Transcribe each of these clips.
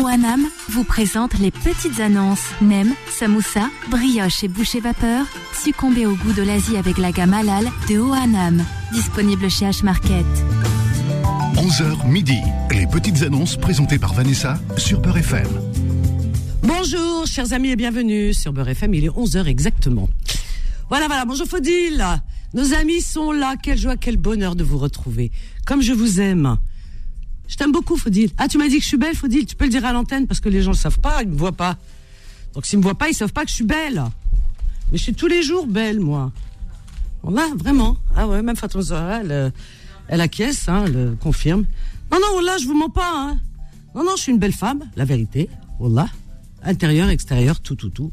OANAM vous présente les petites annonces. Nem, samoussa, brioche et boucher vapeur. Succombez au goût de l'Asie avec la gamme halal de OANAM. Disponible chez H-Market. 11h midi. Les petites annonces présentées par Vanessa sur Beurre FM. Bonjour, chers amis, et bienvenue sur Beurre FM. Il est 11h exactement. Voilà, voilà. Bonjour, Faudil. Nos amis sont là. Quelle joie, quel bonheur de vous retrouver. Comme je vous aime. Je t'aime beaucoup, Faudil. Ah, tu m'as dit que je suis belle, Faudil. Tu peux le dire à l'antenne parce que les gens ne le savent pas, ils me voient pas. Donc s'ils me voient pas, ils savent pas que je suis belle. Mais je suis tous les jours belle, moi. Là, vraiment. Ah ouais, même Fatou Zahra, elle, euh, elle acquiesce, hein, elle confirme. Non, non, là, je vous mens pas. Hein. Non, non, je suis une belle femme, la vérité. Wallah. Intérieur, extérieur, tout, tout, tout.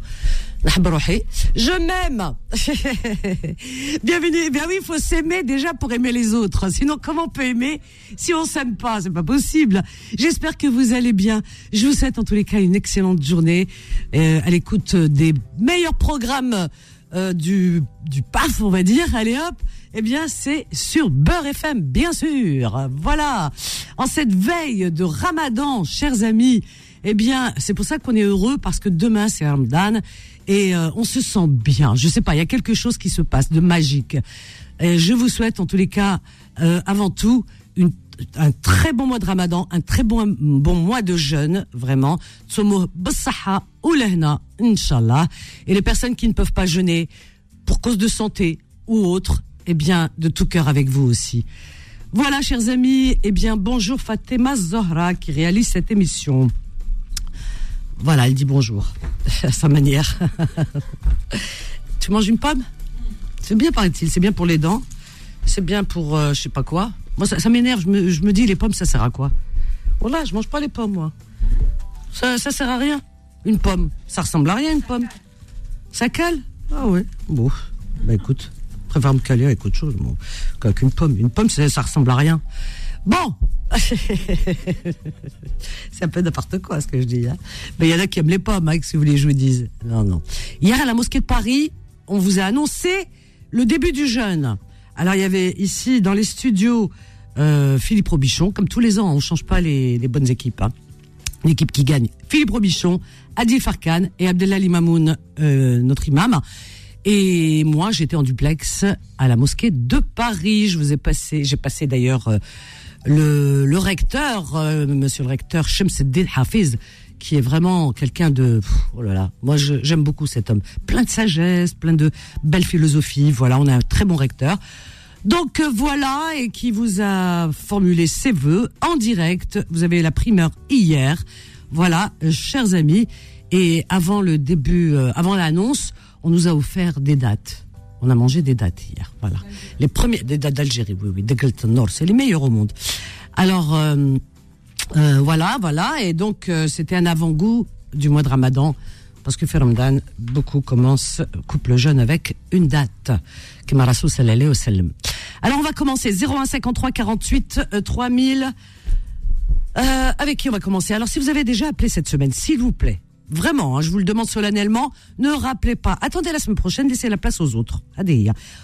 Je m'aime. Bienvenue. Bien oui, il faut s'aimer déjà pour aimer les autres. Sinon, comment on peut aimer si on s'aime pas? C'est pas possible. J'espère que vous allez bien. Je vous souhaite en tous les cas une excellente journée euh, à l'écoute des meilleurs programmes euh, du du PAF, on va dire. Allez hop. Eh bien, c'est sur Beurre FM, bien sûr. Voilà. En cette veille de Ramadan, chers amis. Eh bien, c'est pour ça qu'on est heureux parce que demain c'est Ramadan et euh, on se sent bien. Je sais pas, il y a quelque chose qui se passe de magique. Et je vous souhaite en tous les cas, euh, avant tout, un très bon mois de Ramadan, un très bon bon mois de jeûne, vraiment. Inshallah. Et les personnes qui ne peuvent pas jeûner pour cause de santé ou autre, eh bien, de tout cœur avec vous aussi. Voilà, chers amis, eh bien, bonjour Fatima Zohra qui réalise cette émission. Voilà, elle dit bonjour à sa manière. tu manges une pomme? C'est bien, paraît-il. C'est bien pour les dents. C'est bien pour euh, je sais pas quoi. Moi, ça, m'énerve. Je me, dis, les pommes, ça sert à quoi? Voilà, je mange pas les pommes, moi. Ça, ça sert à rien. Une pomme, ça ressemble à rien, une pomme. Ça cale? Ah ouais. Bon, bah écoute, préfère me caler avec autre chose bon, qu'avec une pomme. Une pomme, ça ressemble à rien. Bon, c'est un peu n'importe quoi ce que je dis. Hein. Mais il y en a qui aiment les pommes, hein, si vous voulez je vous dise. Non, non. Hier à la mosquée de Paris, on vous a annoncé le début du jeûne. Alors il y avait ici dans les studios euh, Philippe Robichon, comme tous les ans, on change pas les, bonnes équipes. Hein. L'équipe qui gagne, Philippe Robichon, Adil Farkan et Abdelali Mamoun, euh, notre imam. Et moi, j'étais en duplex à la mosquée de Paris. Je vous ai passé, j'ai passé d'ailleurs euh, le, le recteur, euh, monsieur le recteur Shemseddin Hafiz, qui est vraiment quelqu'un de, pff, oh là là, moi j'aime beaucoup cet homme, plein de sagesse, plein de belle philosophie. Voilà, on a un très bon recteur. Donc euh, voilà, et qui vous a formulé ses vœux en direct. Vous avez la primeur hier. Voilà, chers amis. Et avant le début, euh, avant l'annonce, on nous a offert des dates. On a mangé des dates hier. Voilà, les premières des dates d'Algérie. Oui, oui, d'Egelton Nord, c'est les meilleurs au monde. Alors euh, euh, voilà, voilà. Et donc, euh, c'était un avant-goût du mois de Ramadan. Parce que Ramadan, beaucoup commencent, couple jeune avec une date. Alors, on va commencer. 01 53 48 euh, 3000. Euh, avec qui on va commencer? Alors, si vous avez déjà appelé cette semaine, s'il vous plaît, vraiment, hein, je vous le demande solennellement, ne rappelez pas. Attendez la semaine prochaine, laissez la place aux autres. Hein.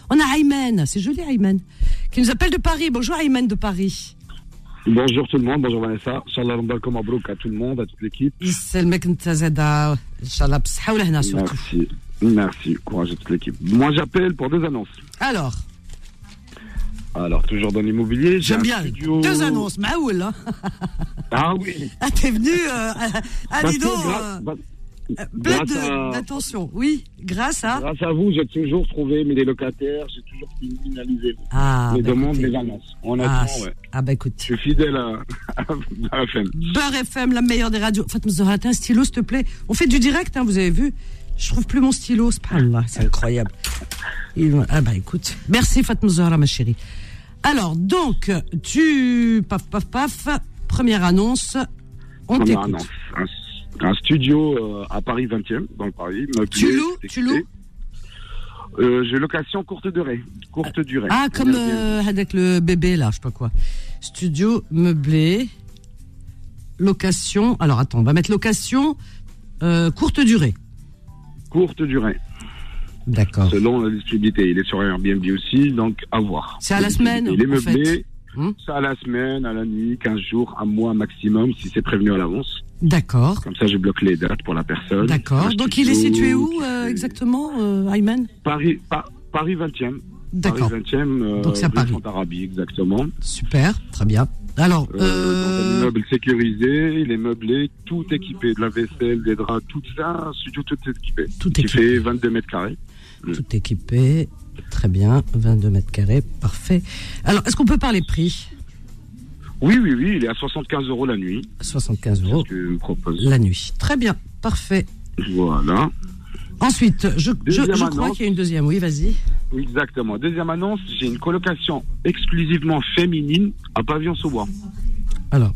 On a Ayman, c'est joli Ayman, qui nous appelle de Paris. Bonjour Ayman de Paris. Bonjour tout le monde, bonjour Vanessa. Inch'Allah, comme Mabrouk à tout le monde, à toute l'équipe. Merci, merci, courage à toute l'équipe. Moi j'appelle pour des annonces. Alors alors, toujours dans l'immobilier. j'ai j'aime bien. studio- Deux annonces, Maoul. Hein. Ah oui. Ah, t'es venu euh, à Parce Lido, grâce, euh, euh, plein à- d'attention. Oui, grâce à. grâce à vous, j'ai toujours trouvé mes locataires, j'ai toujours finalisé Ah, les bah, demandes, écoutez. les annonces. ah, Honnêtement, c'est- ouais. ah, bah écoute. Je suis fidèle à, à FM. Beurre FM, la meilleure des radios. Fatma Zahra, t'as un stylo, s'il te plaît. On fait du direct, hein, vous avez vu. Je trouve plus mon stylo. Subhanallah, c'est incroyable. Ah bah écoute. Merci Fatma Zahra, ma chérie. Alors, donc, tu... Paf, paf, paf. Première annonce. On Première t'écoute. annonce. Un, un studio euh, à Paris 20e, dans le Paris. meublé, Tu loues. Tu loues euh, J'ai location courte durée. Courte durée. Ah, comme euh, avec le bébé, là, je sais pas quoi. Studio meublé, location. Alors, attends, on va mettre location euh, courte durée. Courte durée. D'accord. selon la disponibilité. Il est sur Airbnb aussi, donc à voir. C'est à la semaine, Il est meublé. fait. Hmm. Ça à la semaine, à la nuit, 15 jours, un mois maximum, si c'est prévenu à l'avance. D'accord. Comme ça, je bloque les dates pour la personne. D'accord. Donc il est situé où euh, exactement, euh, Ayman? Paris, Pa- Paris 20e. D'accord. Paris 20e, euh, Donc c'est à rue Paris. Fontarabie, exactement. Super, très bien. Alors, Euh, un euh, immeuble sécurisé, il est meublé, tout équipé, de la vaisselle, des draps, tout ça, studio tout équipé. tout Qui équipé. fait 22 mètres carrés. Tout équipé. Très bien. 22 mètres carrés. Parfait. Alors, est-ce qu'on peut parler prix? Oui, oui, oui, il est à 75 euros la nuit. 75 C'est euros la nuit. Très bien. Parfait. Voilà. Ensuite, je, je, crois qu'il y a une deuxième. Oui, vas-y. Exactement. Deuxième annonce, j'ai une colocation exclusivement féminine à Pavillon sous bois. Alors.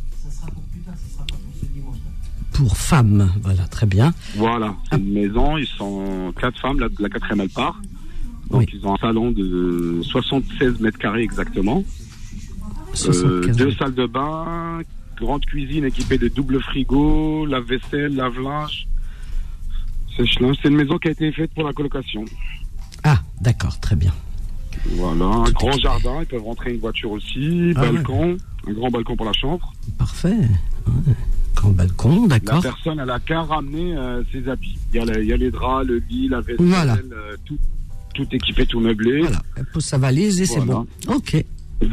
Pour femmes. Voilà, très bien. Voilà, Ah. c'est une maison, ils sont quatre femmes, la, la quatrième elle part. Donc Oui. ils ont un salon de 76 mètres carrés exactement. Euh, 75 deux salles de bain, grande cuisine équipée de double frigo, lave-vaisselle, lave-linge. sèche-linge. C'est une maison qui a été faite pour la colocation. D'accord, très bien. Voilà, un Tout grand jardin, ils peuvent rentrer une voiture aussi, Ah ouais. balcon, un grand balcon pour la chambre. Parfait. Ouais. Grand balcon, La d'accord. personne, elle a qu'à ramener euh, ses habits. Il y, a la- il y a les draps, le lit, la vaisselle, Voilà. euh, tout, tout équipé, tout meublé. Voilà, elle pose sa valise et c'est bon. Ok,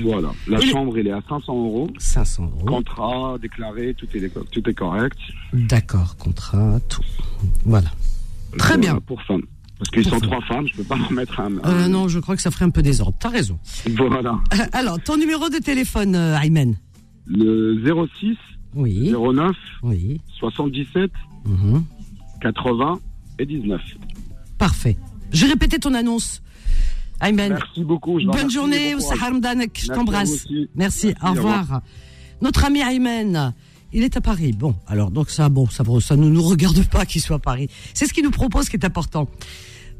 Voilà. La Et chambre, elle est à 500 euros. 500 euros. Contrat déclaré, tout est, tout est correct. D'accord, contrat, tout. Voilà. Très Voilà, bien. Pour femmes. Parce qu'ils sont trois femmes, je peux pas en mettre un. Euh, non, je crois que ça ferait un peu désordre. T'as raison. Voilà. Euh, Alors, ton numéro de téléphone, euh, Ayman Le 06 Oui, 09 oui. 77 mhm. 80 et 19. Parfait. J'ai répété ton annonce. Ayman, Merci beaucoup. je bonne journée, bon au courage. Sahar Mdanek, je t'embrasse. Merci, Merci, au au revoir. revoir. Notre ami Ayman, il est à Paris. Bon, alors donc ça, bon, ça, ne nous regarde pas qu'il soit à Paris. C'est ce qu'il nous propose qui est important.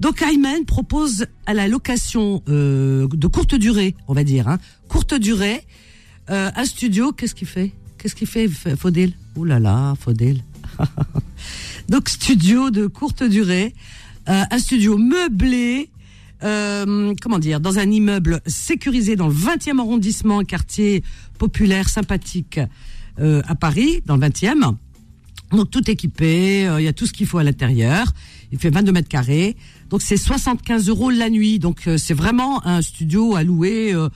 Donc Ayman propose à la location euh, de courte durée, on va dire, hein, courte durée, euh, un studio. Qu'est-ce qu'il fait? Qu'est-ce qu'il fait, F- Faudil Ouh là là, Faudil. Donc studio de courte durée, euh, un studio meublé, euh, comment dire, dans un immeuble sécurisé dans le 20e arrondissement, quartier populaire, sympathique euh, à Paris, dans le 20e. Donc tout équipé, euh, il y a tout ce qu'il faut à l'intérieur. Il fait 22 mètres carrés. Donc c'est 75 euros la nuit. Donc euh, c'est vraiment un studio à louer euh,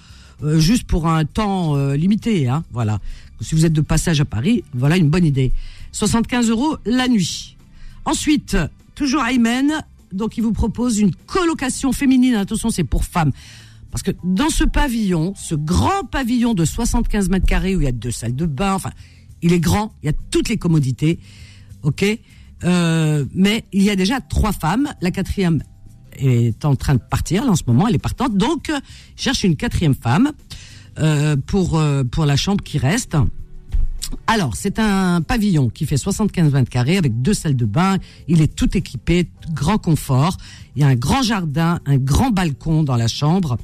juste pour un temps limité. Hein, voilà. Si vous êtes de passage à Paris, voilà une bonne idée. 75 euros la nuit. Ensuite, toujours Ayman, donc il vous propose une colocation féminine. Attention, c'est pour femmes. Parce que dans ce pavillon, ce grand pavillon de 75 mètres carrés où il y a deux salles de bain, enfin, il est grand, il y a toutes les commodités, ok Euh, Mais il y a déjà trois femmes. La quatrième est en train de partir là en ce moment, elle est partante. Donc, euh, cherche une quatrième femme euh, pour euh, pour la chambre qui reste. Alors, c'est un pavillon qui fait 75 mètres carrés avec deux salles de bain. Il est tout équipé, grand confort. Il y a un grand jardin, un grand balcon dans la chambre.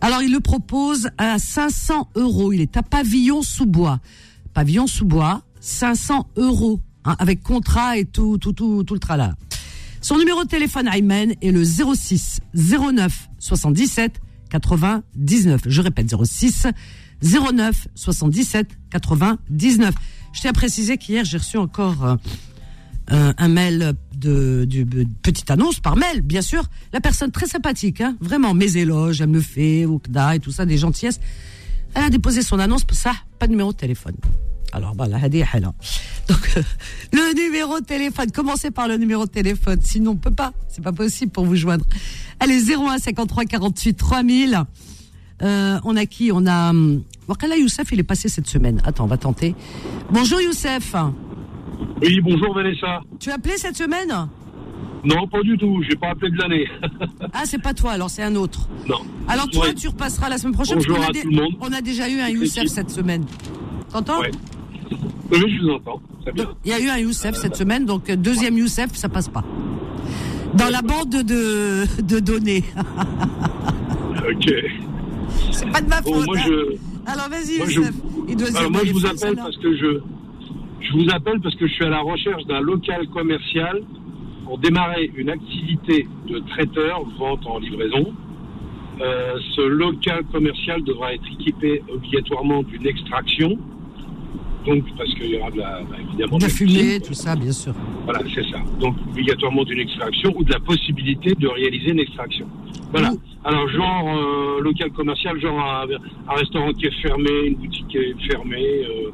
Alors, il le propose à 500 euros. Il est à pavillon sous bois. Pavillon sous bois, 500 euros, hein, avec contrat et tout, tout, tout, tout le tralala. Son numéro de téléphone Ayman est le 06 09 77 99. Je répète 06 09 77 99. Je tiens à préciser qu'hier j'ai reçu encore euh, un, un mail de, de petite annonce par mail, bien sûr. La personne très sympathique, hein, vraiment mes éloges, elle me fait, Oukda et tout ça, des gentillesses. Elle a déposé son annonce, ça, pas de numéro de téléphone. Alors, bah, la elle a. Donc, euh, le numéro de téléphone, commencez par le numéro de téléphone, sinon on peut pas, c'est pas possible pour vous joindre. Allez, 01 53 48 3000. Euh, on a qui On a. hum, Wakala Youssef, il est passé cette semaine. Attends, on va tenter. Bonjour Youssef. Oui, bonjour Vanessa. Tu as appelé cette semaine Non, pas du tout, j'ai pas appelé de l'année. Ah, c'est pas toi, alors c'est un autre. non. Alors toi, Ouais. tu repasseras la semaine prochaine. Bonjour parce qu'on à a, tout le monde. on a déjà eu un Youssef cette semaine. T'entends Ouais. Oui, je vous entends. Bien. Il y a eu un Youssef cette semaine, donc euh, deuxième Youssef, ça passe pas. Dans la bande de, de données. Ok. C'est pas de ma Bon, faute. moi hein. je, Alors vas-y moi, je- Youssef. Il doit se dire, alors, moi, je vous appelle parce que je, je vous appelle parce que je suis à la recherche d'un local commercial pour démarrer une activité de traiteur, vente en livraison. Euh, ce local commercial devra être équipé obligatoirement d'une extraction. Donc, parce qu'il y aura de la, bah, évidemment De la fumée, tout ça, bien sûr. Voilà, c'est ça. Donc, obligatoirement d'une extraction ou de la possibilité de réaliser une extraction. Voilà. Ouh. Alors, genre euh, local commercial, genre un, un restaurant qui est fermé, une boutique qui est fermée, euh,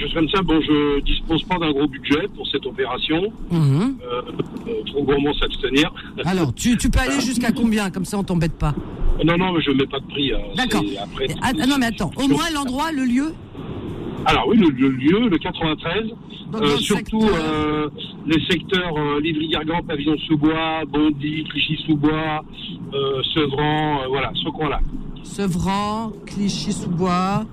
choses comme ça. Bon, je dispose pas d'un gros budget pour cette opération. Mhm. Euh, euh, trop gourmand s'abstenir. Alors, tu, tu peux aller jusqu'à combien? Comme ça, on t'embête pas. Non, non, mais je mets pas de prix. hein. D'accord. Après- ah, non, mais attends. Au moins, l'endroit, le lieu? Alors oui, le, le lieu, le 93. Donc, Euh, surtout euh, les secteurs euh, Livry-Gargan, Pavillon-sous-Bois, Bondy, Clichy-sous-Bois, Sevran, voilà, ce coin-là. Sevran, Clichy-sous-Bois.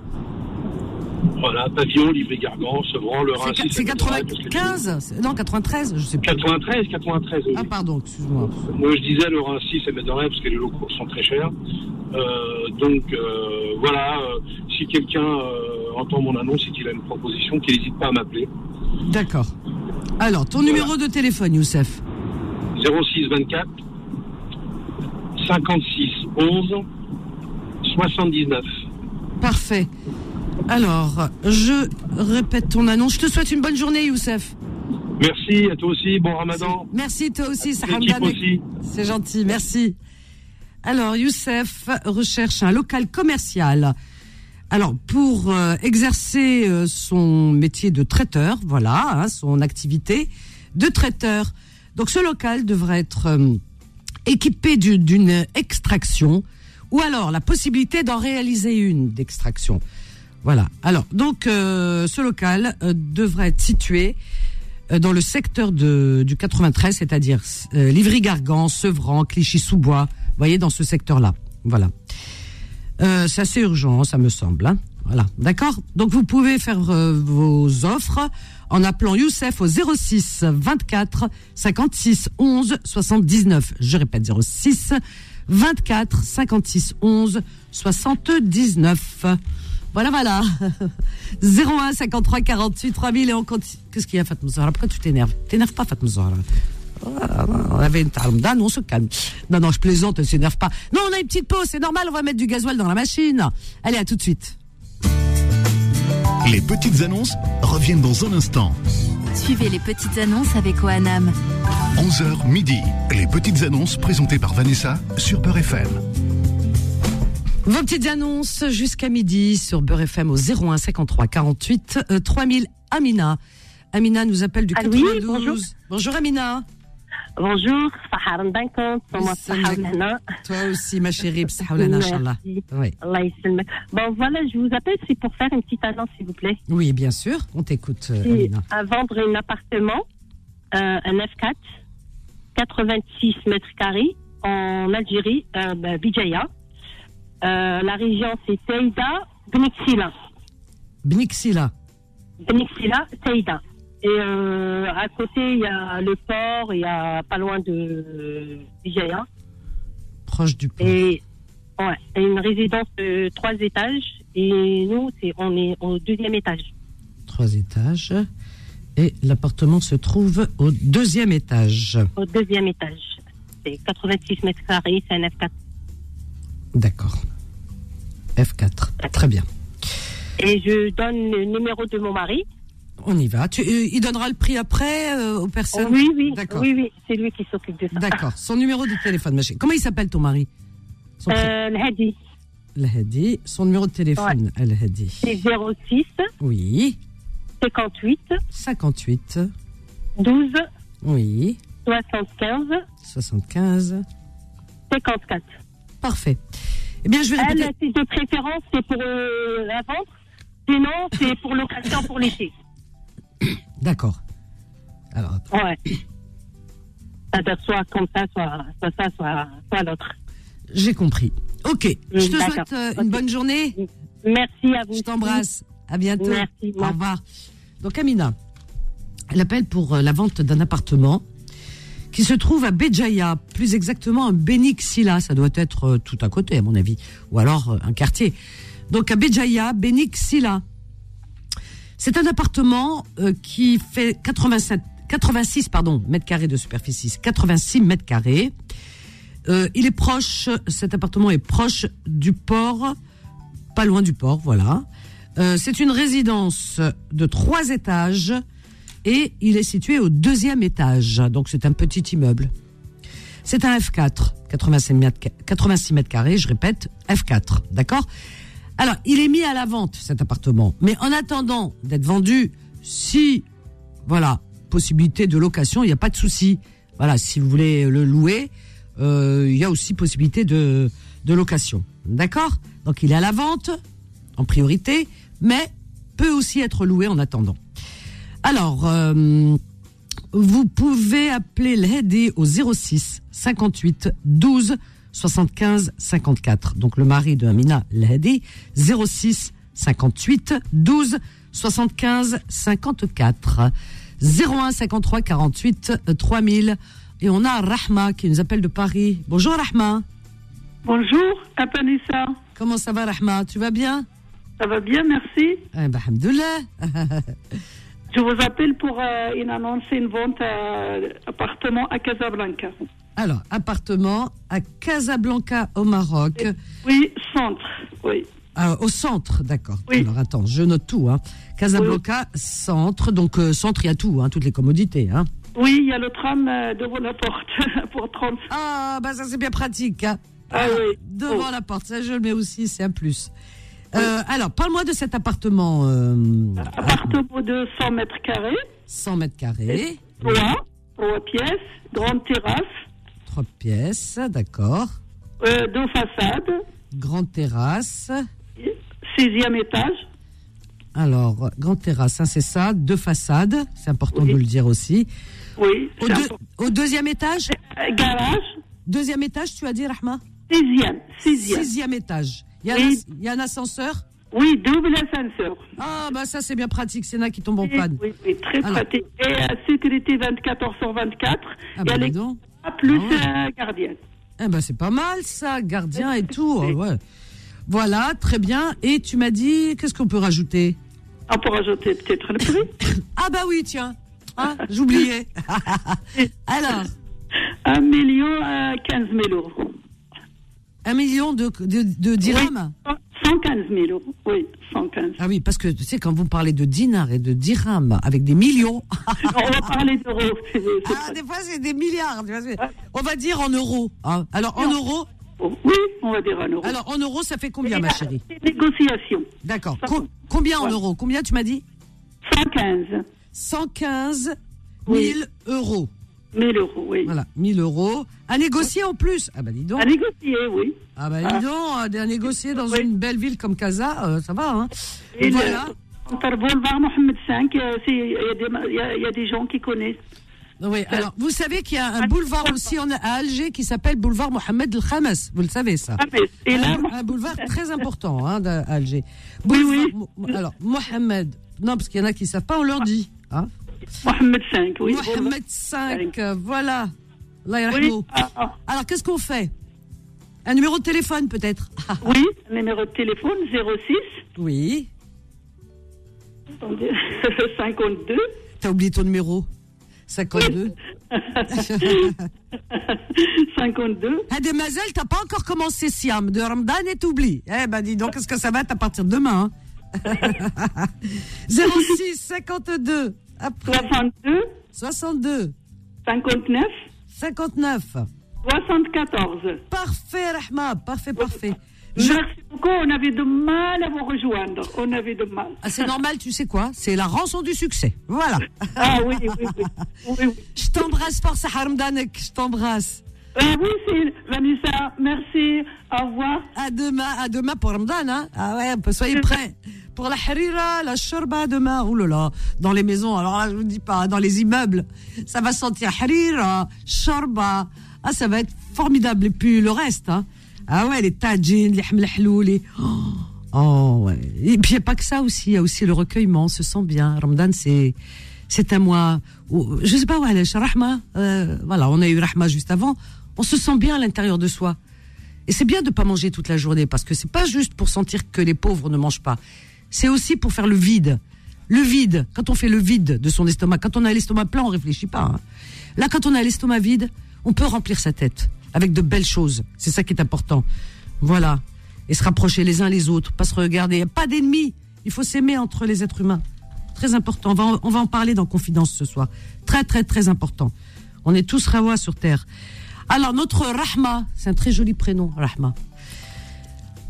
Voilà, Pavillon, Livry-Gargan, Sevran, Le Rhin. C'est 95 c'est- Non, 93 Je sais pas. 93, 93. oui. Ah, pardon, excuse-moi. Moi, je disais le Rhin 6 et Médoré parce que les locaux sont très chers. Euh, donc, euh, voilà, euh, si quelqu'un entend mon annonce et qu'il a une proposition, qu'il n'hésite pas à m'appeler. D'accord. Alors, ton Voilà. numéro de téléphone, Youssef 06 24 56 11 79. Parfait. Alors, je répète ton annonce. Je te souhaite une bonne journée, Youssef. Merci à toi aussi, bon ramadan. Merci, toi aussi. C'est gentil, merci. Alors, Youssef recherche un local commercial. Alors, pour euh, exercer euh, son métier de traiteur, voilà, hein, son activité de traiteur. Donc, ce local devrait être euh, équipé du- d'une extraction ou alors la possibilité d'en réaliser une d'extraction. Voilà. Alors, donc, ce local devrait être situé dans le secteur du 93, c'est-à-dire Livry-Gargan, Sevran, Clichy-sous-Bois. Voyez, dans ce secteur-là. Voilà. Euh, c'est assez urgent, ça me semble. hein. Voilà, d'accord? Donc vous pouvez faire euh, vos offres en appelant Youssef au 06 24 56 11 79. Je répète 06 24 56 11 79. Voilà, voilà. 01 53 48 3000 et on continue. Qu'est-ce qu'il y a, Fatma Zahra? Pourquoi tu t'énerves? T'énerves pas, Fatma Zahra Ah, On avait une Ramadan, on se calme. Non, non, je plaisante, ne s'énerve pas. Non, on a une petite pause, c'est normal, on va mettre du gasoil dans la machine. Allez, à tout de suite. Les petites annonces reviennent dans un instant. Suivez les petites annonces avec OANAM. 11h midi. Les petites annonces présentées par Vanessa sur Peur FM. Vos petites annonces jusqu'à midi sur Beurre FM au 01 53 48 euh, 3000. Amina. Amina nous appelle du Ah oui, 92. bonjour. bonjour Amina. Bonjour, Sahar Mbankan, comment ça va Toi aussi, ma chérie, Inch'Allah. Oui. Bon, voilà, je vous appelle, c'est pour faire une petite annonce, s'il vous plaît. oui, bien sûr, on t'écoute, euh, à vendre un appartement, euh, un F4, 86 mètres carrés, en Algérie, euh, ben, Bijaya. Euh, la région, c'est Teïda, Beniksila. Bnixila. Beniksila, Teïda. Et euh, à côté, il y a le port, il y a pas loin de Bijaya. proche du port. Et, ouais, et une résidence de trois étages. Et nous, c'est, on est au deuxième étage. Trois étages. Et l'appartement se trouve au deuxième étage. Au deuxième étage. C'est 86 mètres carrés, c'est un F4. D'accord. F4. Très bien. Et je donne le numéro de mon mari. On y va. Tu, euh, il donnera le prix après euh, aux personnes Oh, oui, oui, D'accord. oui, oui, c'est lui qui s'occupe de ça. D'accord. Son numéro de téléphone, ma chérie. Comment il s'appelle ton mari? Son Euh, Hadi. Son numéro de téléphone, Al-Hadi. c'est 06 Oui. 58 58. 12 Oui. 75 75. 54. Parfait. Eh bien, je vais Elle, répéter. de préférence, c'est pour euh, la vente. Sinon, c'est pour l'occasion pour l'été. D'accord. Alors. Ouais. C'est-à-dire soit comme ça, soit, soit ça, soit, soit l'autre. j'ai compris. Ok. Je te souhaite euh, une bonne journée. Merci à vous. Je t'embrasse. À bientôt. Merci, Au revoir. Donc, Amina, elle appelle pour euh, la vente d'un appartement qui se trouve à Béjaïa, plus exactement à Benixila. Ça doit être euh, tout à côté, à mon avis. Ou alors un quartier. Donc, à Béjaïa, Benixila. C'est un appartement euh, qui fait 87, 86 pardon, mètres carrés de superficie, 86 mètres carrés. Euh, il est proche, cet appartement est proche du port, pas loin du port, voilà. Euh, c'est une résidence de trois étages et il est situé au deuxième étage. Donc c'est un petit immeuble. C'est un F4, 86 mètres, 86 mètres carrés, je répète, F4, d'accord? Alors, il est mis à la vente, cet appartement. Mais en attendant d'être vendu, si, voilà, possibilité de location, il n'y a pas de souci. Voilà, si vous voulez le louer, euh, il y a aussi possibilité de, de location. D'accord? Donc, il est à la vente, en priorité, mais peut aussi être loué en attendant. Alors, euh, vous pouvez appeler l'Hedi au 06 58 12 75 54. Donc le mari de Amina l'Hedi 06 58 12 75 54. 01 53 48 3000. Et on a Rahma qui nous appelle de Paris. Bonjour Rahma. Bonjour, Apanissa. Comment ça va Rahma? Tu vas bien? Ça va bien, merci. Eh ben. Je vous appelle pour euh, une annonce, une vente euh, appartement à Casablanca. Alors, appartement à Casablanca au Maroc. Oui, centre, oui. Ah, au centre, d'accord. Oui. Alors attends, je note tout. Hein. Casablanca, centre. Donc euh, centre, il y a tout, hein, toutes les commodités. Hein. Oui, il y a le tram euh, devant la porte pour 30. Ah, bah ça c'est bien pratique. Hein. Ah oui. Devant Oh. la porte, ça je le mets aussi, c'est un plus. Euh, alors, parle-moi de cet appartement. Appartement de 100 mètres carrés, 100 mètres carrés, trois, trois pièces, grande terrasse, trois pièces, d'accord. euh, deux façades, Grande terrasse. sixième étage. Alors, grande terrasse, hein, c'est ça. Deux façades, c'est important Oui. de le dire aussi. Oui, Au, deux- deuxième étage Euh, garage, Deuxième étage, tu as dit, Rahma sixième, sixième. Sixième étage. Il y, a Oui. un as- il y a un ascenseur Oui, double ascenseur. Ah, bah ça c'est bien pratique, c'est là qui tombe en panne. oui, oui, très Alors. pratique. Et euh, sécurité 24 heures sur 24. Ah, bah est plus Ah ouais. euh, gardienne. Eh ben c'est pas mal ça, gardien et tout. Ouais. Voilà, très bien. Et tu m'as dit, qu'est-ce qu'on peut rajouter? On peut rajouter peut-être le prix. Ah bah oui, tiens. Hein, J'oubliais. Alors, 1 million euh, 15 000 euros. Un million de, de, de dirhams 115 000 euros. Oui, 115. Ah oui, parce que tu sais, quand vous parlez de dinars et de dirhams avec des millions, On va parler d'euros. ah, des fois c'est des milliards. On va dire en euros. hein. Alors en euros, Oui, on va dire en euros. alors en euros, ça fait combien, ma chérie négociation. D'accord. Co- combien en Ouais. euros? Combien tu m'as dit? 115 115 000 Oui. euros. 000 euros, oui. Voilà, 1000 euros. À négocier en plus. Ah bah dis donc. À négocier, oui. Ah bah dis donc, à négocier dans Oui. une belle ville comme Casa, euh, ça va, hein Et Voilà. Entre boulevard Mohamed V, euh, il y, a des- il y a- il y a des gens qui connaissent. Oui, alors vous savez qu'il y a un Ah, boulevard aussi en- à Alger qui s'appelle boulevard Mohamed El Khames. Vous le savez ça Ah, Et là, un, un boulevard très important hein, à Alger. Oui, Boulevard- oui. Alors Mohamed, non parce qu'il y en a qui savent pas, on leur dit. Hein Mohamed V, oui. Mohamed 5, euh, voilà. Oui, ah, ah. Alors qu'est-ce qu'on fait? Un numéro de téléphone peut-être. Oui, numéro de téléphone 06 Oui. attendez, 52 T'as oublié ton numéro. 52. 52 Ah, Mazel, t'as pas encore commencé Siam. De Ramadan et t'oublies. Eh ben, dis donc, qu'est-ce que ça va être à partir de demain, hein? 06 52, après 62 62, 59 59. 74. Parfait, Rahma, parfait, parfait. Je- Merci beaucoup, on avait de mal à vous rejoindre. On avait de mal. Ah, c'est normal, tu sais quoi? C'est la rançon du succès. Voilà. Ah oui, oui, oui. oui, oui. Je t'embrasse pour ça, Ramadan, je t'embrasse. Ah oui, c'est Vanessa. Merci. Au revoir. À demain, à demain pour Ramadan, hein Ah ouais, soyez prêts. Pour la harira, la shorba demain, oh là là, dans les maisons, alors là, je vous dis pas, dans les immeubles, ça va sentir harira, shorba, ah, ça va être formidable. Et puis le reste, hein. Ah ouais, les tajin, les hamlahlou, les... Oh, oh, ouais. Et puis il n'y a pas que ça aussi, il y a aussi le recueillement, on se sent bien. Ramadan, c'est, c'est un mois, où, je sais pas où elle est, Rahma, euh, voilà, on a eu Rahma juste avant, on se sent bien à l'intérieur de soi. Et c'est bien de pas manger toute la journée parce que c'est pas juste pour sentir que les pauvres ne mangent pas. C'est aussi pour faire le vide. Le vide, quand on fait le vide de son estomac, quand on a l'estomac plein, on réfléchit pas. hein. Là, quand on a l'estomac vide, on peut remplir sa tête avec de belles choses. C'est ça qui est important. Voilà. Et se rapprocher les uns les autres, pas se regarder. Il n'y a pas d'ennemis. Il faut s'aimer entre les êtres humains. Très important. On va, on va en parler dans Confidence ce soir. Très, très, très important. On est tous Rawa sur Terre. Alors, notre Rahma, c'est un très joli prénom, Rahma.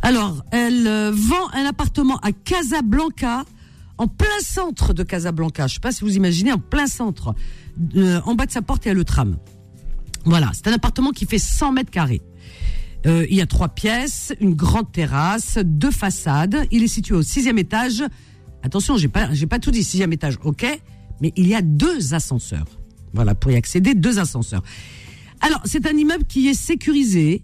Alors, elle euh, vend un appartement à Casablanca, en plein centre de Casablanca. Je sais pas si vous imaginez, en plein centre. Euh, en bas de sa porte, il y a le tram. Voilà, c'est un appartement qui fait 100 mètres carrés. Euh, il y a trois pièces, une grande terrasse, deux façades. Il est situé au sixième étage. Attention, j'ai pas, j'ai pas tout dit. Sixième étage, ok, mais il y a deux ascenseurs. Voilà, pour y accéder, deux ascenseurs. Alors, c'est un immeuble qui est sécurisé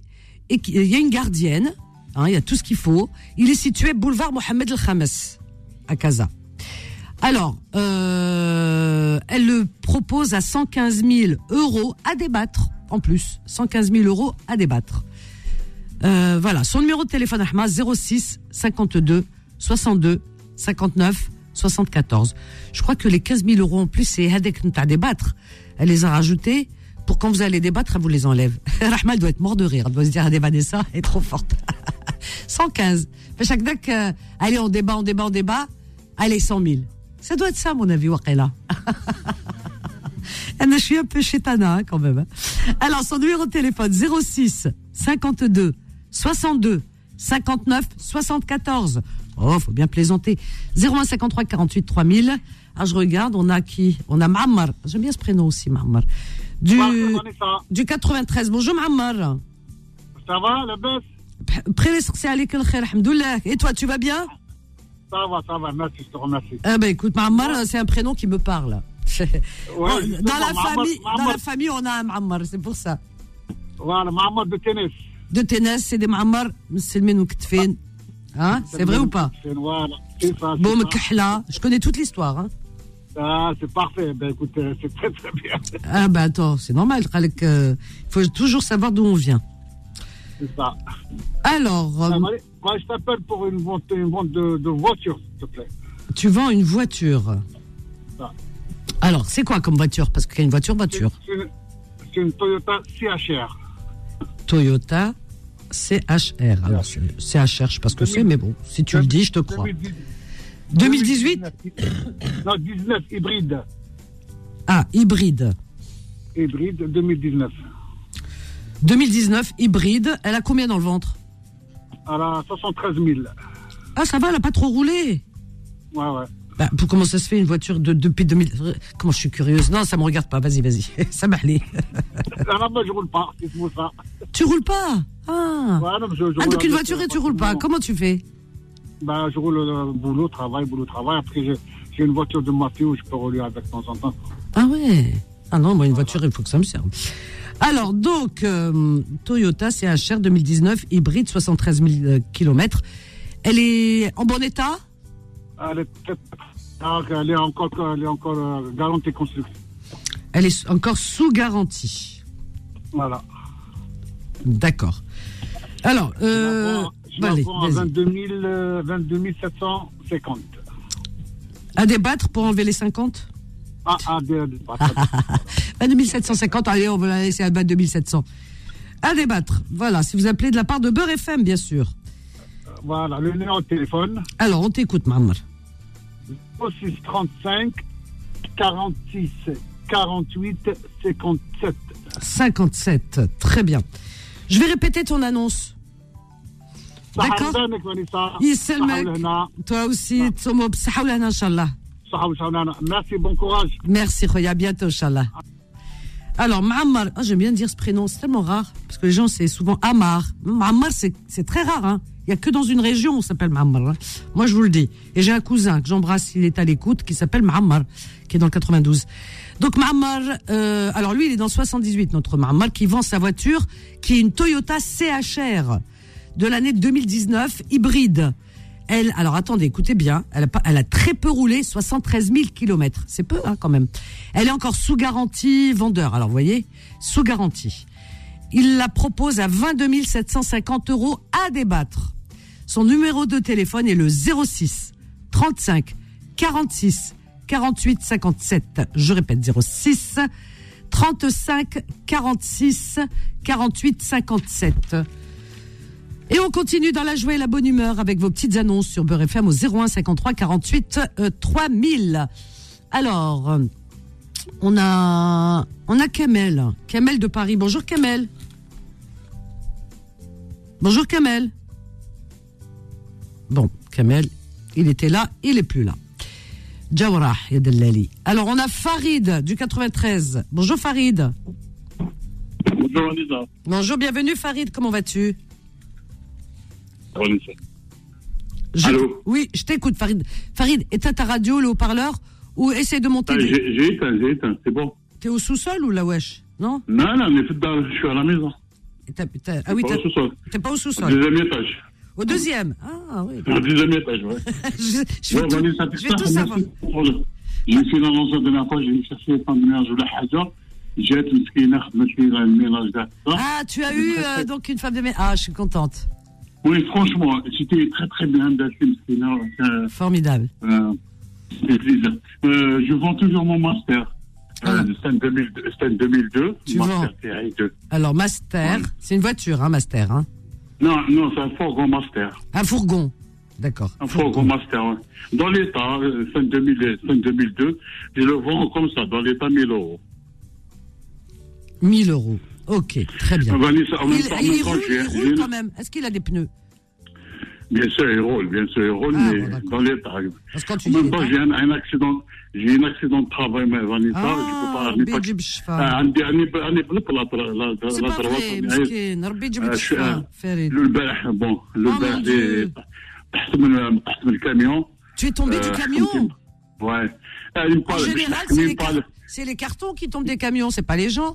et qui- il y a une gardienne. hein, il y a tout ce qu'il faut. Il est situé boulevard Mohamed El Khames à Casa. Alors, euh, elle le propose à 115 000 euros à débattre. En plus, 115 000 euros à débattre. Euh, voilà, son numéro de téléphone Ahmad 06 52 62 59 74. Je crois que les 15 000 euros en plus, c'est Hadek à débattre. Elle les a rajoutés pour quand vous allez débattre, elle vous les enlève. Rahma elle doit être mort de rire. Elle doit se dire, ah, ça est trop forte. 115. Fait chaque euh, allez, on débat, on débat, on débat. Allez, 100 000. Ça doit être ça, mon avis, Waqila. je suis un peu chétana, hein, quand même. hein. Alors, son numéro de téléphone, 06 52 62 59 74. Oh, faut bien plaisanter. 01 53 48 3000. Ah, je regarde, on a qui? On a Mammar. J'aime bien ce prénom aussi, Mammar du, du 93. Bonjour Ammar. Ça va, la baisse et toi, tu vas bien? Ça va, ça va, merci, je te remercie. Ah bah écoute, Ma'ammar, c'est un prénom qui me parle. Dans, la famille, dans la famille, on a un Ma'ammar, c'est pour ça. Voilà, Ma'ammar de tennis. De tennis, c'est des Ma'ammar, c'est le Menouk Hein C'est vrai ou pas? Bon, je connais toute l'histoire. Hein. Ah, c'est parfait. Ben écoute, euh, c'est très très bien. Ah ben attends, c'est normal. Euh, Il faut toujours savoir d'où on vient. C'est ça. Alors, Ah, Marie, moi, je t'appelle pour une vente, une vente de, de voiture, s'il te plaît. tu vends une voiture. Ça. Alors, c'est quoi comme voiture? Parce qu'il y a une voiture, voiture. C'est une, Toyota CHR. Toyota CHR. Alors, CHR, je sais pas ce que c'est, mais bon, si tu le dis, je te crois. 2018 Non, 19, hybride. Ah, hybride. Hybride 2019. 2019, hybride. Elle a combien dans le ventre? Elle a 73 000. Ah, ça va, elle a pas trop roulé. Ouais, ouais. Bah, pour comment ça se fait une voiture de, depuis 2000 Comment je suis curieuse Non, ça me regarde pas. Vas-y, vas-y. ça m'a allé. Là, là, moi, je roule pas. Ça. tu roules pas? Ah. Ouais, non, je- je Ah, donc une voiture et tu roules pas. non. Comment tu fais? Ben, je roule euh, boulot, travail, boulot, travail. Après, j'ai- une voiture de ma fille où je peux rouler avec de temps en temps. Ah ouais. Ah non, moi une voiture, il faut que ça me serve. Alors donc euh, Toyota CHR 2019 hybride 73 000 km. Elle est en bon état? Elle est, elle est encore, elle est encore euh, garantie construction. Elle est encore sous garantie. Voilà. D'accord. Alors, euh, Je la vends à vas-y. 22, 000, euh, 22 750. à débattre pour enlever les 50 Ah, ah, de, de, À 2750, allez, on va la laisser à 22 700. À débattre. Voilà, si vous appelez de la part de Beurre FM, bien sûr. voilà, le numéro de téléphone, Alors, on t'écoute, Mamar. 06 35 46 48 57. 57, très bien. Je vais répéter ton annonce. D'accord. صحة ودانك ونساء. يسلمك. صحة ولهنا. Toi aussi, تسومو بصحة ولهنا, Inch'Allah. صحة وشونانا. Merci, bon courage. Merci, Khoya. À bientôt, Inch'Allah. Alors, Ma'ammar, ah, j'aime bien dire ce prénom, c'est tellement rare, parce que les gens, c'est souvent Ammar. Ma'ammar, c'est c'est très rare, hein. Il y a que dans une région, on s'appelle Ma'ammar. hein. Moi, je vous le dis. Et j'ai un cousin que j'embrasse, il est à l'écoute, qui s'appelle Ma'ammar, qui est dans le 92. Donc, Ma'ammar, euh, alors lui, il est dans le 78, notre Ma'ammar, qui vend sa voiture, qui est une Toyota CHR de l'année 2019, hybride. Elle, alors attendez, écoutez bien, elle a, elle a très peu roulé, 73 000 kilomètres. C'est peu, hein, quand même. Elle est encore sous garantie vendeur. Alors, vous voyez, sous garantie. Il la propose à 22 750 euros à débattre. Son numéro de téléphone est le 06 35 46 48 57. Je répète, 06 35 46 48 57. Et on continue dans la joie et la bonne humeur avec vos petites annonces sur Beurre FM au 01 53 48 euh, 3000. Alors, euh, on a on a Kamel, Kamel de Paris. Bonjour Kamel. Bonjour Kamel. Bon, Kamel, il était là, il est plus là. Jawarah, Yadellali. Alors, on a Farid du 93. Bonjour Farid. Bonjour Anissa. Bonjour, bienvenue Farid, comment vas-tu? Je... Allô Oui, je t'écoute, Farid. Farid, éteins ta radio, le haut-parleur, ou essaie de monter. Ah, des... j'ai éteint, j'ai éteint, c'est bon. T'es au sous-sol ou la wesh? Non? Non, non, mais je suis à la maison. T as, t as... ah oui, t'es pas au sous-sol. Sous deuxième étage. Au deuxième Ah oui. Au deuxième étage, ouais. je, je, vais ouais, tout, Vanessa, je vais tout savoir. Je suis dans l'enceinte de ma foi, j'ai cherché le temps de ménage de la Hajar. J'ai été une Ah, tu as eu euh, donc une femme de ménage. Ah, je suis contente. Oui, franchement, c'était très très bien, Dassim. Euh, Formidable. Euh, euh, je vends toujours mon master. Ah. C'est un, 2002. Master vends. 2. Alors, master, c'est une voiture, hein, master. Hein. Non, non, c'est un fourgon master. Un fourgon, d'accord. Un fourgon, fourgon master, oui. Dans l'état, fin, 2000, fin 2002, je le vends comme ça, dans l'état 1000 euros. 1000 euros. Ok, très bien. Vanessa, en même Il, temps, en il même temps, roule, j'ai- il j'ai roule une- quand même. Est-ce qu'il a des pneus Bien sûr, il roule, bien sûr, il roule, Ah, mais bon, d'accord. dans l'état. Parce que quand tu En dis même temps, l'état- j'ai un, un accident, j'ai un accident de travail, mais Vanessa, Ah, je peux pas, je peux pas- ربي يجيب الشفاء. آه، عندي عندي عندي بلط لا لا لا C'est لا pas droite, vrai, يعني- مسكين. ربي يجيب لك آه، شو- الشفاء آه، فريد. البارح بون Oh, البارح mon جي- Dieu. تحت من تحت من الكاميون Tu es tombé du Euh, camion Ouais. آه، une En balle, général, une c'est les, balle. car- c'est les cartons qui tombent des camions, c'est pas les gens.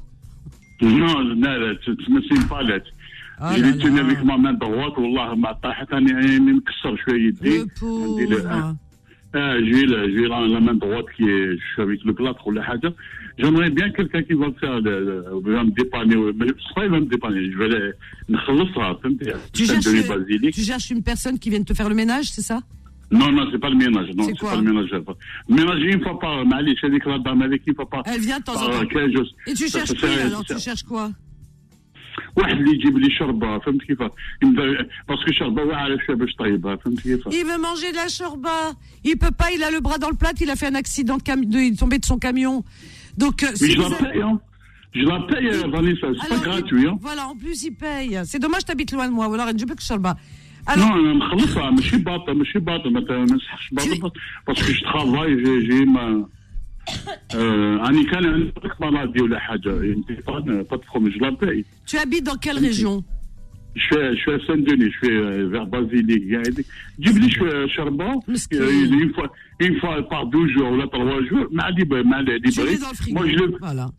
Non, لا لا تسمى سي بالات Ah جي là توني là. افيك ما مان دروات والله ما طاحت انا عيني نكسر شويه يدي Le عندي ل- pauvre. آه، جي لا جي لا لا مان دروات كي شو افيك لو بلاط ولا حاجه J'aimerais bien quelqu'un qui va me faire, le, le- va me dépanner, mais c'est pas il va me dépanner, je vais les, نخلصها فهمتي Tu عشان cherches, دوني بازيليك. tu cherches une personne qui vienne te faire le ménage, c'est ça Non, non, c'est pas le ménage. Non, C'est c'est quoi pas le ménage. Le ménage, une fois par, معليش هذيك لا دام هذيك une fois par. Elle vient de temps en par temps. 15 jours. Et tu Ça, cherches ça, qui ça, alors ça. Tu cherches quoi واحد اللي يجيب لي شربه فهمت كيف يبدا- باسكو شربه واعر شويه باش طيبها فهمت كيف Il veut manger de la chorba. Il peut pas, il a le bras dans le plat, il a fait un accident de camion, il est tombé de son camion. Donc, euh, Mais si je vous la avez- paye, hein. Je la paye, euh, Vanessa, c'est pas Alors, gratuit, hein. Voilà, en plus il paye. C'est dommage, t'habites loin de moi. Alors, نجيب لك الشربة. Alors, Non, انا مخلصها ماشي باطل ماشي باطل ما ت- ما نصحش باطل باسكو جو ترافاي جي جي ما آه، اني كان عندي مالادي ولا حاجه انت با با تفهم جو لا باي tu habites dans quelle région Je suis, je suis à Saint-Denis, je suis euh, vers Basilique. جيب لي شويه شربه مسكين. euh, une fois une fois par deux jours ولا trois jours مع لي مع لي Tu بري mets dans le frigo. moi je le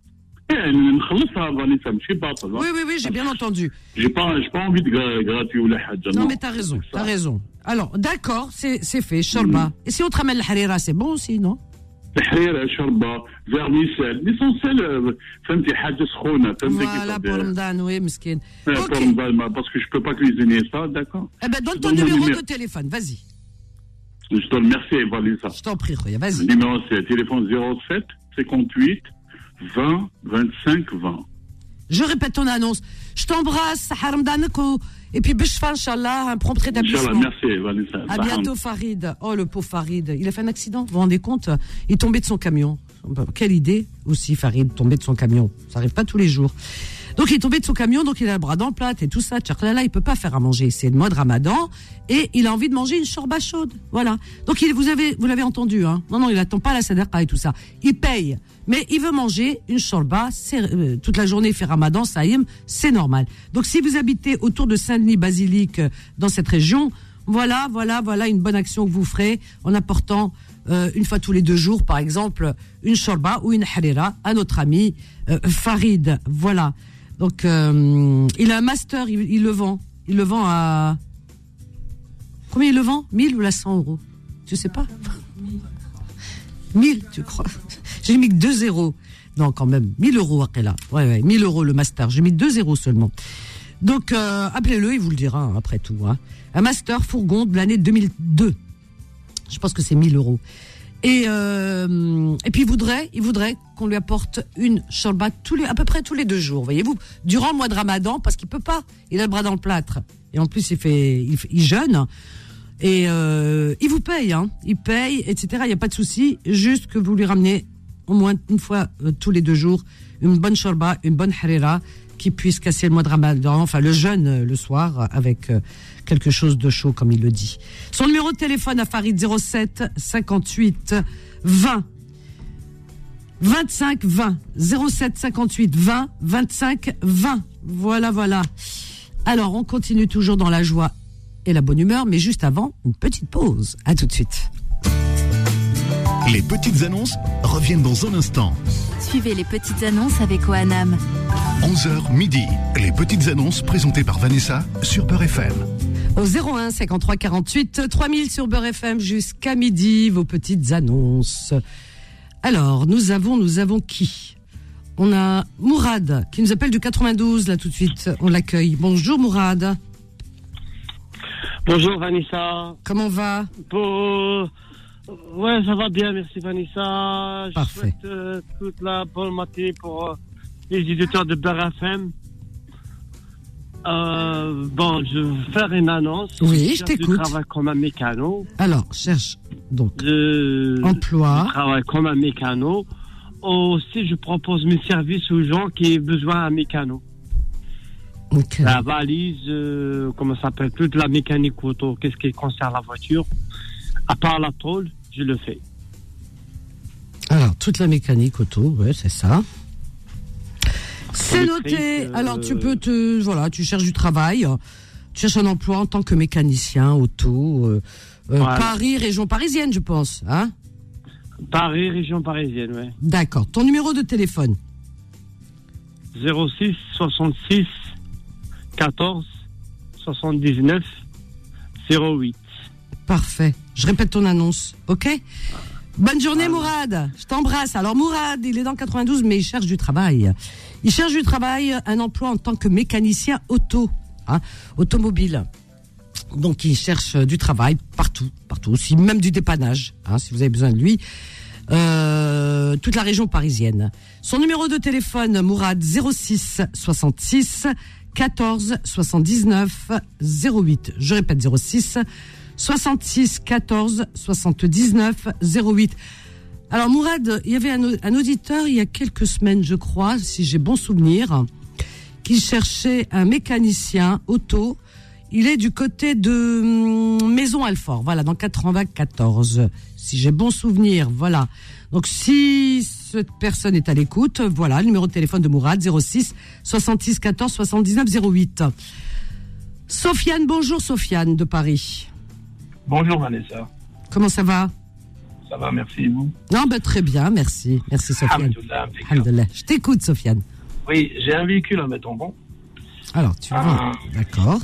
Voilà. يعني نخلصها فانيسا ماشي باطل Oui, oui, oui, j'ai bien entendu. j'ai pas j'ai pas envie de gra- gratuit ولا حاجه Non, mais t'as raison, t'as raison. Alors, d'accord, c'est c'est fait, shorba. Et si on te ramène le harira, c'est bon aussi, non تحريره شربه فيرميسيل ليسونسيال فهمتي حاجه سخونه فهمتي Voilà, pour Ramadan, oui, miskin. pour Ok. Ramadan, parce que je peux pas cuisiner ça d'accord Eh ben, donne ton Donne mon numéro numéro. de téléphone, vas-y. je te remercie Vanessa Je t'en prie, Roya, vas-y. Le numéro, c'est téléphone 07 58 20 25 20. Je répète ton annonce. Je t'embrasse, Haramdanek, et puis Bishfa, Inch'Allah, un prompt Inch'Allah, rétablissement. merci, Vanessa. À bientôt, Farid. Oh, le pauvre Farid. Il a fait un accident, vous vous rendez compte? Il est tombé de son camion. Quelle idée aussi, Farid, tomber de son camion. Ça arrive pas tous les jours. Donc, il est tombé de son camion, donc il a le bras dans plat et tout ça. Tchaklala, il peut pas faire à manger. C'est le mois de ramadan et il a envie de manger une shorba chaude. Voilà. Donc, il, vous avez, vous l'avez entendu, hein. Non, non, il attend pas la sadaqa et tout ça. Il paye. Mais il veut manger une shorba, c'est, euh, toute la journée, il fait ramadan, saïm, c'est normal. Donc, si vous habitez autour de Saint-Denis, Basilique, euh, dans cette région, voilà, voilà, voilà une bonne action que vous ferez en apportant euh, une fois tous les deux jours, par exemple, une shorba ou une harira à notre ami euh, Farid. Voilà. Donc, euh, il a un master, il, il le vend. Il le vend à. Combien il le vend? 1000 ou la 100 euros? Je sais pas? 1000, tu crois? J'ai mis que 2 zéros. Non, quand même. 1000 euros, Akela. Ouais, ouais, 1000 euros le master. J'ai mis 2 zéros seulement. Donc, euh, appelez-le, il vous le dira, hein, après tout. hein. Un master fourgon de l'année 2002. Je pense que c'est 1000 euros. Et, euh, et puis il voudrait, il voudrait qu'on lui apporte une shorba tous les, à peu près tous les deux jours, voyez-vous, durant le mois de Ramadan, parce qu'il peut pas, il a le bras dans le plâtre. Et en plus, il fait, il, jeûne. Et euh, il vous paye, hein, il paye, etc. Il n'y a pas de souci, juste que vous lui ramenez au moins une fois euh, tous les deux jours une bonne shorba, une bonne harira qui puisse casser le mois de Ramadan, enfin le jeûne euh, le soir avec euh, quelque chose de chaud comme il le dit. Son numéro de téléphone à Farid 07 58 20 25 20 07 58 20 25 20. Voilà, voilà. Alors, on continue toujours dans la joie et la bonne humeur, mais juste avant, une petite pause. À tout de suite. Les petites annonces reviennent dans un instant. Suivez les petites annonces avec OANAM. 11h midi. Les petites annonces présentées par Vanessa sur Peur FM. Au 01 53 48 3000 sur Beurre FM jusqu'à midi, vos petites annonces. Alors, nous avons, nous avons qui? On a Mourad qui nous appelle du 92 là tout de suite. On l'accueille. Bonjour Mourad. Bonjour Vanessa. Comment va? Pour... Ouais, ça va bien, merci Vanessa. Je Parfait. souhaite euh, toute la bonne matinée pour euh, les éditeurs de Beurre FM. Euh, bon, je vais faire une annonce. Oui, je t'écoute. travail comme un mécano. Alors, cherche donc Je, emploi. je travaille comme un mécano. Aussi, je propose mes services aux gens qui ont besoin d'un mécano. La valise, euh, comment ça s'appelle, toute la mécanique auto, qu'est-ce qui concerne la voiture. À part la tôle, je le fais. Alors, toute la mécanique auto, ouais, c'est ça. C'est noté. euh, Alors, tu peux te, voilà, tu cherches du travail, tu cherches un emploi en tant que mécanicien auto. euh, euh, Voilà. Paris, région parisienne, je pense. Hein? Paris, région parisienne, ouais. D'accord. Ton numéro de téléphone? 06 66 14 79 08. Parfait. Je répète ton annonce, ok? Bonne journée Mourad, je t'embrasse. Alors Mourad, il est dans le 92 mais il cherche du travail. Il cherche du travail, un emploi en tant que mécanicien auto, hein, automobile. Donc il cherche du travail partout, partout, aussi même du dépannage, hein, si vous avez besoin de lui. Euh, toute la région parisienne. Son numéro de téléphone, Mourad 06 66 14 79 08. Je répète 06 66 14 79 08. Alors Mourad, il y avait un, au- un auditeur il y a quelques semaines, je crois, si j'ai bon souvenir, qui cherchait un mécanicien auto. Il est du côté de hum, Maison Alfort, voilà, dans 94, si j'ai bon souvenir, voilà. Donc si cette personne est à l'écoute, voilà, le numéro de téléphone de Mourad, 06 66 14 79 08. Sofiane, bonjour Sofiane de Paris. Bonjour Vanessa, Comment ça va? Ça va, merci et vous? Non, ben très bien, merci. Merci Sofiane. Alhamdoulilah. Je t'écoute Sofiane. Oui, j'ai un véhicule à mettre en bon, Alors, tu vois, Ah. d'accord.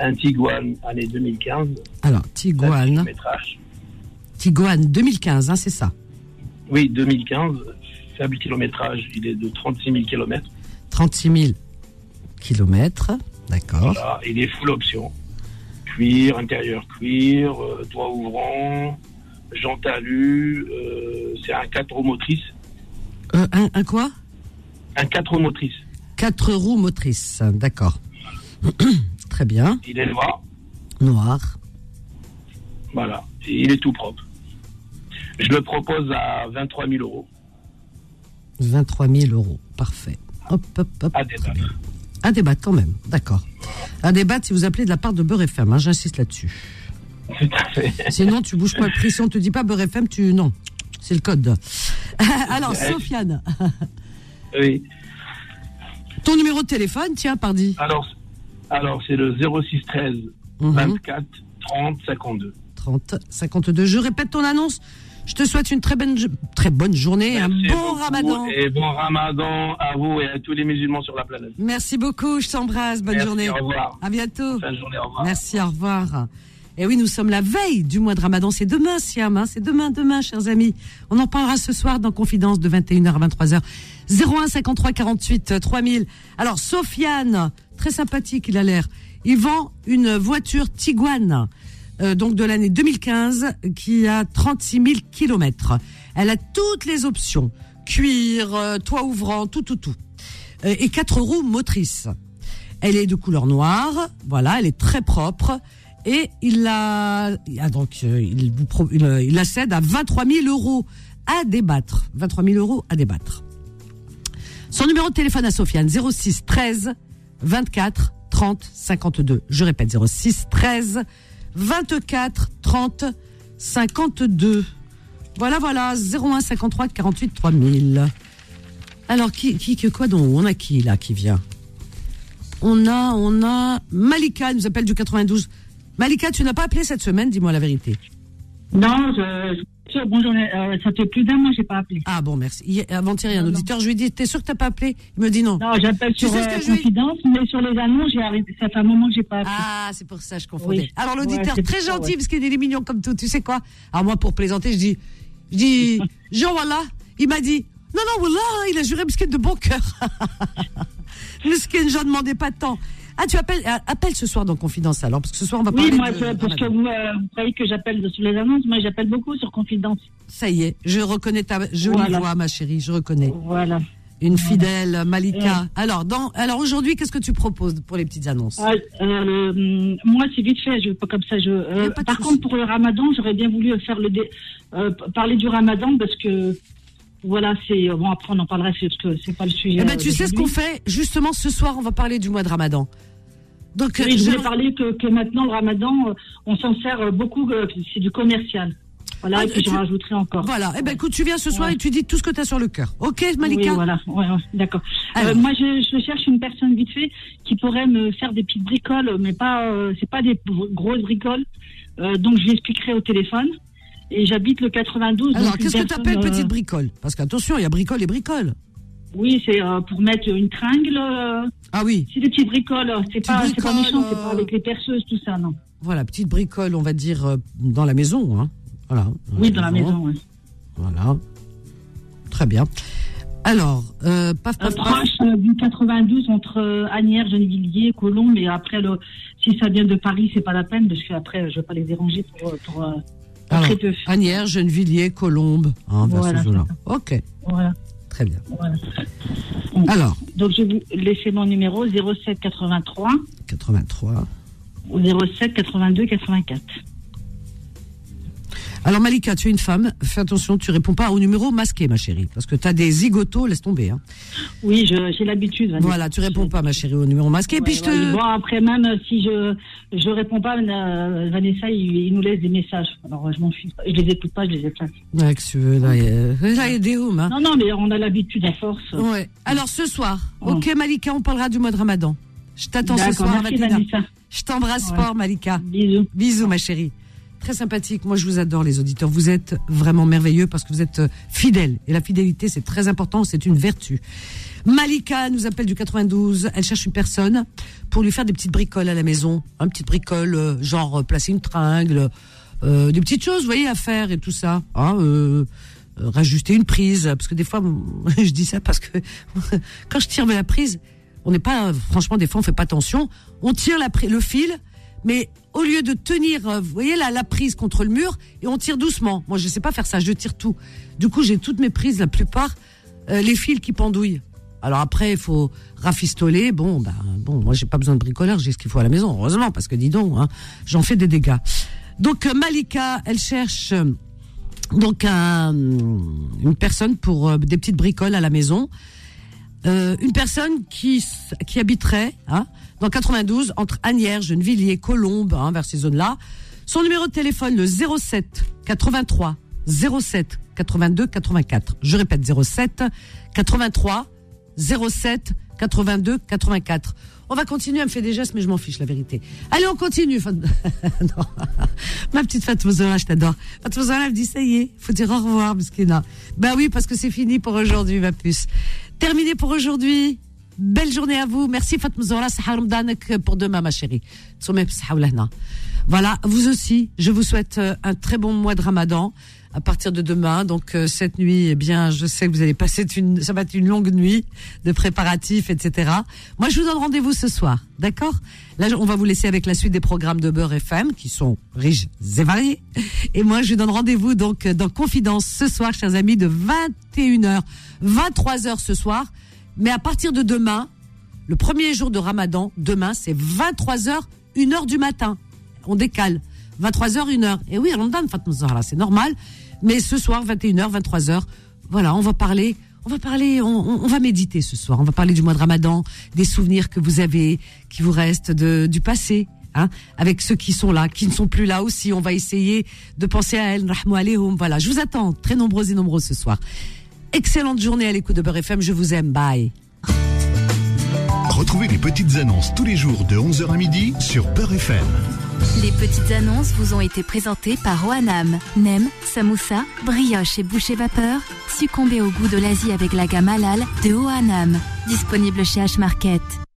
un Tiguan année 2015, Alors, Tiguan. Tiguan 2015, hein, c'est ça? Oui, 2015, faible kilométrage, il est de 36 000 km. 36 000 kilomètres, d'accord. Voilà, il est full option. Cuir, intérieur cuir, euh, toit ouvrant, jante alu, euh, c'est un 4 roues motrices. Euh, un, un quoi? Un 4 roues motrices. Quatre roues motrices, d'accord. Très bien. Il est noir, Noir. voilà, il est tout propre. Je le propose à 23 000 euros 23 000 euros, parfait. Hop, hop, hop. à débattre. À débattre quand même, d'accord. À débattre si vous appelez de la part de Beurre FM, hein, j'insiste là-dessus. Tout à fait. Sinon, tu bouges pas le prix. Si on te dit pas Beurre FM, tu. Non. C'est le code. Alors. Sofiane, Oui. ton numéro de téléphone, tiens, pardi. Alors, alors c'est le 06 13 Mhm. 24 30 52. 30 52. Je répète ton annonce. Je te souhaite une très bonne, très bonne journée, un bon ramadan. Et bon ramadan à vous et à tous les musulmans sur la planète. Merci beaucoup, je t'embrasse. Bonne Merci, journée. au revoir. À bientôt. Fin de journée, au revoir. Merci, au revoir. Et oui, nous sommes la veille du mois de Ramadan. C'est demain, Siam. Hein c'est demain, demain, chers amis. On en parlera ce soir dans Confidence de 21h à 23h. 01 53 48 3000. Alors, Sofiane, très sympathique, il a l'air. Il vend une voiture Tiguan euh, donc de l'année 2015, qui a 36 000 kilomètres. Elle a toutes les options cuir, euh, toit ouvrant, tout, tout, tout, Euh, et quatre roues motrices. Elle est de couleur noire, voilà, elle est très propre. Et il la, ah, donc euh, il vous il, euh, il la cède à 23 000 euros à débattre. 23 000 euros à débattre. Son numéro de téléphone à Sofiane 06 13 24 30 52. Je répète 06 13 24 30 52. Voilà voilà 01 53 48 3000. Alors qui qui quoi donc? On a qui là qui vient? On a on a Malika elle nous appelle du 92. Malika, tu n'as pas appelé cette semaine, dis-moi la vérité. Non, je, je- bonjour, euh, ça fait plus d'un mois que j'ai pas appelé. Ah bon, merci. Hier- Avant-hier, il y a un auditeur, je lui ai dit, t'es sûr que t'as pas appelé? Il me dit non. Non, j'appelle sur euh, que je Confidence, mais sur les annonces, j'ai arrêté. Ça fait un moment que j'ai pas appelé. Ah, c'est pour ça, je confondais. Oui. Alors l'auditeur, très ça, gentil, ouais. parce qu'il est mignon comme tout, tu sais quoi? Alors moi, pour plaisanter, je dis, je dis, Jean, voilà, il m'a dit, non, non, voilà, il a juré Miskin de bon cœur. Miskin, j'en demandais pas tant. Ah, tu appelles, ah, appelle ce soir dans Confidence alors, parce que ce soir, on va Oui, parler moi, de- parce que vous, euh, vous croyez que j'appelle sur les annonces. Moi, j'appelle beaucoup sur Confidence. Ça y est, je reconnais ta jolie Voilà. voix, ma chérie, je reconnais. Voilà. Une fidèle Malika. Ouais. Alors, dans, alors aujourd'hui, qu'est-ce que tu proposes pour les petites annonces? Ah, euh, moi, c'est vite fait. Je pas comme ça. Je. euh, par contre, pour le Ramadan, j'aurais bien voulu faire le dé- euh, parler du Ramadan parce que voilà, c'est bon. Après, on en parlera. C'est c'est pas le sujet. Eh ben, euh, tu sais ce qu'on fait? Justement, ce soir, on va parler du mois de Ramadan. Donc, Oui, je voulais parler que, que maintenant le Ramadan, euh, on s'en sert euh, beaucoup. euh, c'est du commercial. Voilà, Ah, et puis tu- j'en rajouterai encore. Voilà. Eh ben, écoute, tu viens ce soir Ouais. et tu dis tout ce que tu as sur le cœur. Ok, Malika? Oui, voilà, ouais, ouais, d'accord. Euh, moi, je, je cherche une personne vite fait qui pourrait me faire des petites bricoles, mais pas, euh, c'est pas des gro- grosses bricoles. Euh, donc, je lui expliquerai au téléphone. Et j'habite le 92. Alors, qu'est-ce que tu appelles euh, petite bricole? Parce qu'attention, il y a bricole et bricole. Oui, c'est euh, pour mettre une tringle. euh, ah oui. C'est des petites bricoles. euh, C'est pas, c'est pas méchant, c'est euh, pas avec les perceuses, tout ça, non. Voilà, petite bricole, on va dire, euh, dans la maison. Hein. Voilà. Oui, dans la maison, oui. Voilà. Très bien. Alors, euh, paf, Euh, paf, paf. proche euh, du 92 entre euh, Agnières, Gennevilliers, Colombe, mais après, le, si ça vient de Paris, c'est pas la peine, parce qu'après, je vais pas les déranger euh, euh, pour Alors, très peu. Agnières, Gennevilliers, Colombe, hein, vers Voilà, eaux-là. Ok, Voilà. très bien. voilà. Alors, Donc, je vais vous laisser mon numéro 07 83 83. ou 07 82 84. Alors Malika, tu es une femme, fais attention, tu réponds pas au numéro masqué, ma chérie, parce que tu as des zigotos, laisse tomber. Hein. Oui, j'ai l'habitude. Vanessa. Voilà, tu réponds pas, ma chérie, au numéro masqué. et puis Ouais, je te... ouais. Bon, après, même euh, si je je réponds pas, euh, Vanessa, il, il nous laisse des messages. Alors, euh, je m'en fiche. Je les écoute pas, je les efface. Ouais, que tu veux, là, il y a- là, il y a des hommes. Hein. Non, non, mais on a l'habitude à force. Ouais. Alors ce soir, ok Malika, on parlera du mois de Ramadan. Je t'attends ce soir merci, à 21h. Vanessa. Je t'embrasse Ouais. fort, Malika. Bisous. Bisous, ma chérie. Très sympathique. Moi, je vous adore, les auditeurs. Vous êtes vraiment merveilleux parce que vous êtes euh, fidèles. Et la fidélité, c'est très important. C'est une vertu. Malika nous appelle du 92. Elle cherche une personne pour lui faire des petites bricoles à la maison. Un petite bricole, euh, genre euh, placer une tringle, des petites choses, vous voyez, à faire et tout ça. Hein, rajuster une prise. Parce que des fois, je dis ça parce que quand je tire la prise, on n'est pas, franchement, des fois, on fait pas attention. On tire la, le fil, mais au lieu de tenir, euh, vous voyez, la, la prise contre le mur, et on tire doucement. Moi, je sais pas faire ça, je tire tout. Du coup, j'ai toutes mes prises, la plupart, euh, les fils qui pendouillent. Alors après, il faut rafistoler. Bon, ben, bon, moi, j'ai pas besoin de bricoleur, j'ai ce qu'il faut à la maison, heureusement, parce que dis donc, hein, j'en fais des dégâts. Donc, euh, Malika, elle cherche euh, donc un- une personne pour des petites bricoles à la maison. Euh, une personne qui, qui habiterait hein, dans 92 entre Agnières, Gennevilliers, Colombes, hein, vers ces zones-là. Son numéro de téléphone, le 07 83 07 82 84. Je répète, 07 83 07 82 84. On va continuer, elle me fait des gestes, mais je m'en fiche, la vérité. Allez, on continue. Ma petite Fatouzola, je t'adore. Fatouzola, elle me dit, ça y est, faut dire au revoir. Ben oui, parce que c'est fini pour aujourd'hui, ma puce. Terminé pour aujourd'hui. Belle journée à vous. Merci Fatma Zora, Ramadan pour demain, ma chérie. Voilà, vous aussi, je vous souhaite euh, un très bon mois de Ramadan à partir de demain. Donc euh, cette nuit, eh bien, je sais que vous allez passer une, ça va être une longue nuit de préparatifs, etc. Moi, je vous donne rendez-vous ce soir, d'accord? Là, on va vous laisser avec la suite des programmes de Beurre FM qui sont riches et variés. Et moi, je vous donne rendez-vous donc dans Confidence ce soir, chers amis, de 21h, 23h ce soir. Mais à partir de demain, le premier jour de Ramadan, demain, c'est 23h, 1h du matin. On décale. 23h, 1h. Et oui, Ramadan, Fatma c'est normal. Mais ce soir, 21h, 23h, voilà, on va parler, on va parler, on, va méditer ce soir. On va parler du mois de Ramadan, des souvenirs que vous avez, qui vous restent du passé. Hein, avec ceux qui sont là, qui ne sont plus là aussi, on va essayer de penser à elle. Voilà, je vous attends très nombreux et nombreux ce soir. Excellente journée à l'écoute de Beurre FM. Je vous aime. Bye. Retrouvez les petites annonces tous les jours de 11h à midi sur Beurre FM. Les petites annonces vous ont été présentées par Oanam. Nem, samoussa, brioche et boucher vapeur. Succombez au goût de l'Asie avec la gamme halal de Oanam. Disponible chez H-Market.